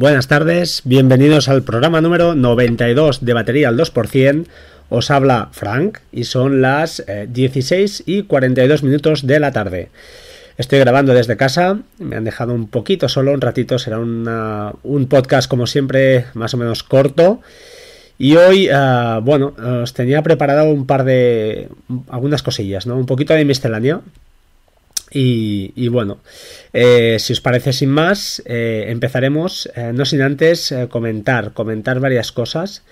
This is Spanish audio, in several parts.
Buenas tardes, bienvenidos al programa número 92 de Batería al 2%. Os habla Frank y son las 16 y 42 minutos de la tarde. Estoy grabando desde casa, me han dejado un poquito solo, un ratito, será un podcast como siempre más o menos corto. Y hoy, uh, bueno, os tenía preparado un par de... algunas cosillas, ¿no? Un poquito de miscelánea. Y, bueno, eh, si os parece sin más, eh, empezaremos, eh, no sin antes comentar, comentar varias cosas.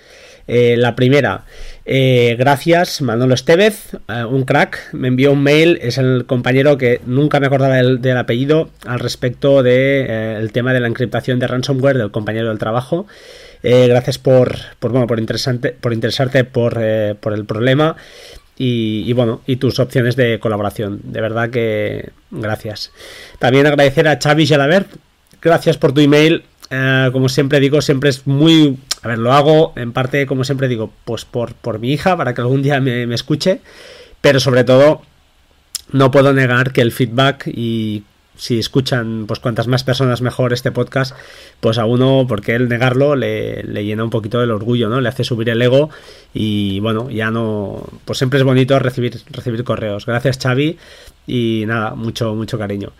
la primera, gracias Manolo Estevez, un crack, me envió un mail, es el compañero que nunca me acordaba del, apellido al respecto del de, tema de la encriptación de ransomware del compañero del trabajo. gracias por, por, bueno, por, interesante, por interesarte por el problema y, bueno, y tus opciones de colaboración. De verdad que gracias. También agradecer a Xavi Gelabert. Gracias por tu email. Eh, como siempre digo, siempre es muy... A ver, lo hago en parte, como siempre digo, pues por, por mi hija, para que algún día me, me escuche. Pero sobre todo, no puedo negar que el feedback y si escuchan pues cuantas más personas mejor este podcast, pues a uno, porque él negarlo, le, llena un poquito del orgullo, ¿no? Le hace subir el ego y bueno, ya no, pues siempre es bonito recibir, recibir correos. Gracias Xavi y nada, mucho, mucho cariño.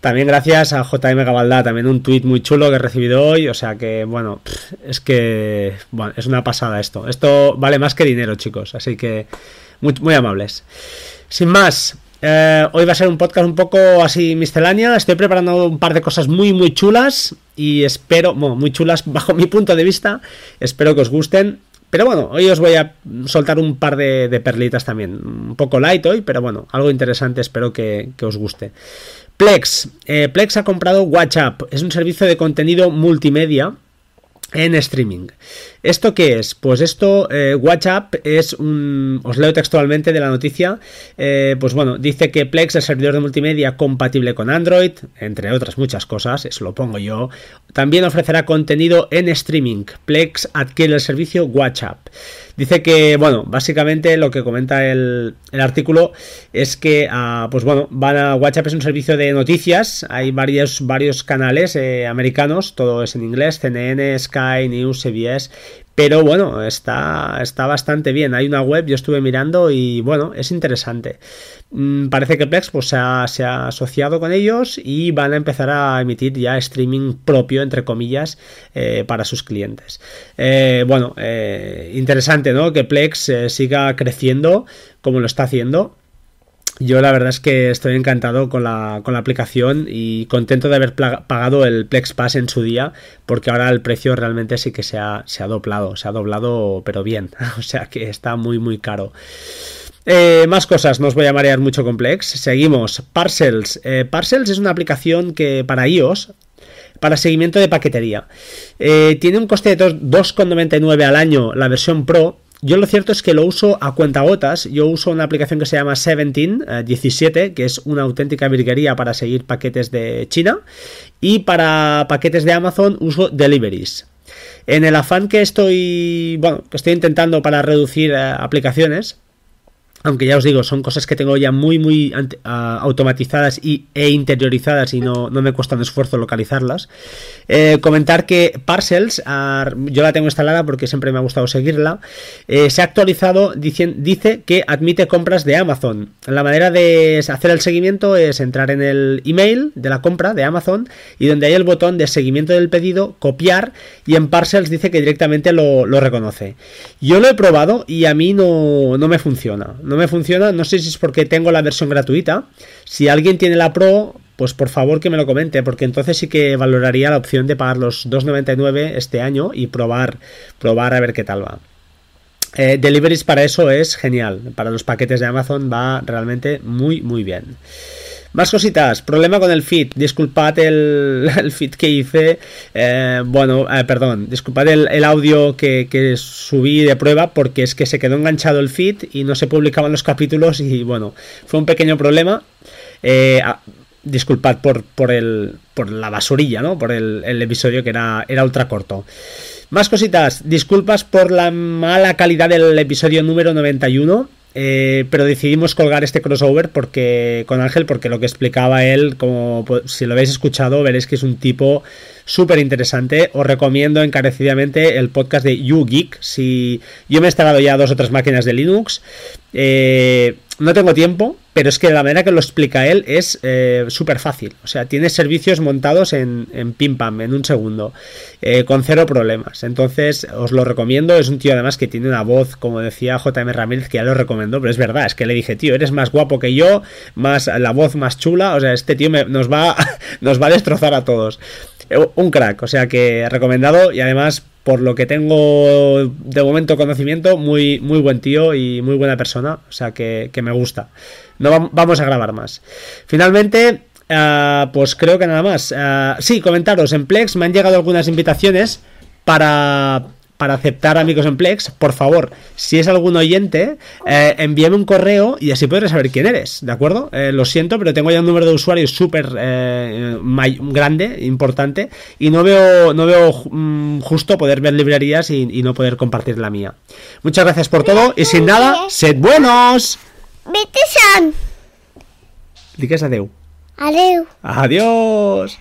También gracias a JM Gabaldá, también un tweet muy chulo que he recibido hoy, o sea que bueno, es que bueno, es una pasada esto. Esto vale más que dinero, chicos, así que muy, muy amables. Sin más, eh, hoy va a ser un podcast un poco así miscelánea. Estoy preparando un par de cosas muy, muy chulas. Y espero, bueno, muy chulas bajo mi punto de vista. Espero que os gusten. Pero bueno, hoy os voy a soltar un par de, perlitas también. Un poco light hoy, pero bueno, algo interesante. Espero que, os guste. Plex. Eh, Plex ha comprado WhatsApp. Es un servicio de contenido multimedia en streaming. ¿Esto qué es? Pues esto, eh, WhatsApp es un... Os leo textualmente de la noticia. Eh, pues bueno, dice que Plex, el servidor de multimedia compatible con Android, entre otras muchas cosas, eso lo pongo yo, también ofrecerá contenido en streaming. Plex adquiere el servicio WhatsApp. Dice que, bueno, básicamente lo que comenta el, artículo es que, ah, pues bueno, van a WhatsApp es un servicio de noticias, hay varios, varios canales eh, americanos, todo es en inglés, CNN, Sky, News, CBS, pero bueno, está, está bastante bien. Hay una web, yo estuve mirando y bueno, es interesante. Mm, parece que Plex pues, se, ha, asociado con ellos y van a empezar a emitir ya streaming propio, entre comillas, eh, para sus clientes. Eh, bueno, eh, interesante, ¿no? Que Plex siga creciendo como lo está haciendo. Yo la verdad es que estoy encantado con la, con la aplicación y contento de haber pagado el Plex Pass en su día, porque ahora el precio realmente sí que se ha, se ha doblado, se ha doblado pero bien, o sea que está muy muy caro. Eh, más cosas, no os voy a marear mucho con Plex. Seguimos. Parcels. Eh, Parcels es una aplicación que para iOS para seguimiento de paquetería. Eh, tiene un coste de 2,99 al año la versión Pro yo lo cierto es que lo uso a cuentagotas. Yo uso una aplicación que se llama 17, 17, eh, que es una auténtica virguería para seguir paquetes de China. Y para paquetes de Amazon uso Deliveries. En el afán que estoy, bueno, que estoy intentando para reducir eh, aplicaciones, aunque ya os digo, son cosas que tengo ya muy, muy automatizadas y, e interiorizadas y no, me cuesta un esfuerzo localizarlas. Eh, comentar que Parcels, yo la tengo instalada porque siempre me ha gustado seguirla, eh, se ha actualizado, dice, dice que admite compras de Amazon. La manera de hacer el seguimiento es entrar en el email de la compra de Amazon y donde hay el botón de seguimiento del pedido, copiar y en Parcels dice que directamente lo, reconoce. Yo lo he probado y a mí no, no me funciona no me funciona, no sé si es porque tengo la versión gratuita. Si alguien tiene la Pro, pues por favor que me lo comente, porque entonces sí que valoraría la opción de pagar los 2.99 este año y probar, probar a ver qué tal va. Eh, deliveries para eso es genial. Para los paquetes de Amazon va realmente muy, muy bien. Más cositas, problema con el feed. Disculpad el, el feed que hice. Eh, bueno, eh, perdón, disculpad el, audio que, subí de prueba porque es que se quedó enganchado el feed y no se publicaban los capítulos y bueno, fue un pequeño problema. Eh, ah, disculpad por, por, el, por la basurilla, ¿no? Por el, episodio que era, era ultra corto. Más cositas, disculpas por la mala calidad del episodio número 91. Eh, pero decidimos colgar este crossover porque con Ángel, porque lo que explicaba él, como si lo habéis escuchado, veréis que es un tipo súper interesante. Os recomiendo encarecidamente el podcast de YouGeek. Si yo me he instalado ya dos o tres máquinas de Linux, eh, no tengo tiempo, pero es que la manera que lo explica él es eh, súper fácil. O sea, tiene servicios montados en, en pim pam, en un segundo, eh, con cero problemas. Entonces, os lo recomiendo. Es un tío además que tiene una voz, como decía JM Ramírez, que ya lo recomiendo, pero es verdad, es que le dije, tío, eres más guapo que yo, más la voz más chula. O sea, este tío nos, va, nos va a destrozar a todos. Eh, un crack, o sea que recomendado y además por lo que tengo de momento conocimiento, muy, muy buen tío y muy buena persona, o sea que, me gusta. No vamos a grabar más. Finalmente, eh, pues creo que nada más. Eh, sí, comentaros, en Plex me han llegado algunas invitaciones para, para aceptar amigos en Plex, por favor, si es algún oyente, eh, envíame un correo y así podré saber quién eres, ¿de acuerdo? Eh, lo siento, pero tengo ya un número de usuarios súper eh, grande, importante, y no veo, no veo mm, justo poder ver librerías y, no poder compartir la mía. Muchas gracias por todo y sin nada, sed buenos. Vete, San. Adeu. Adiós.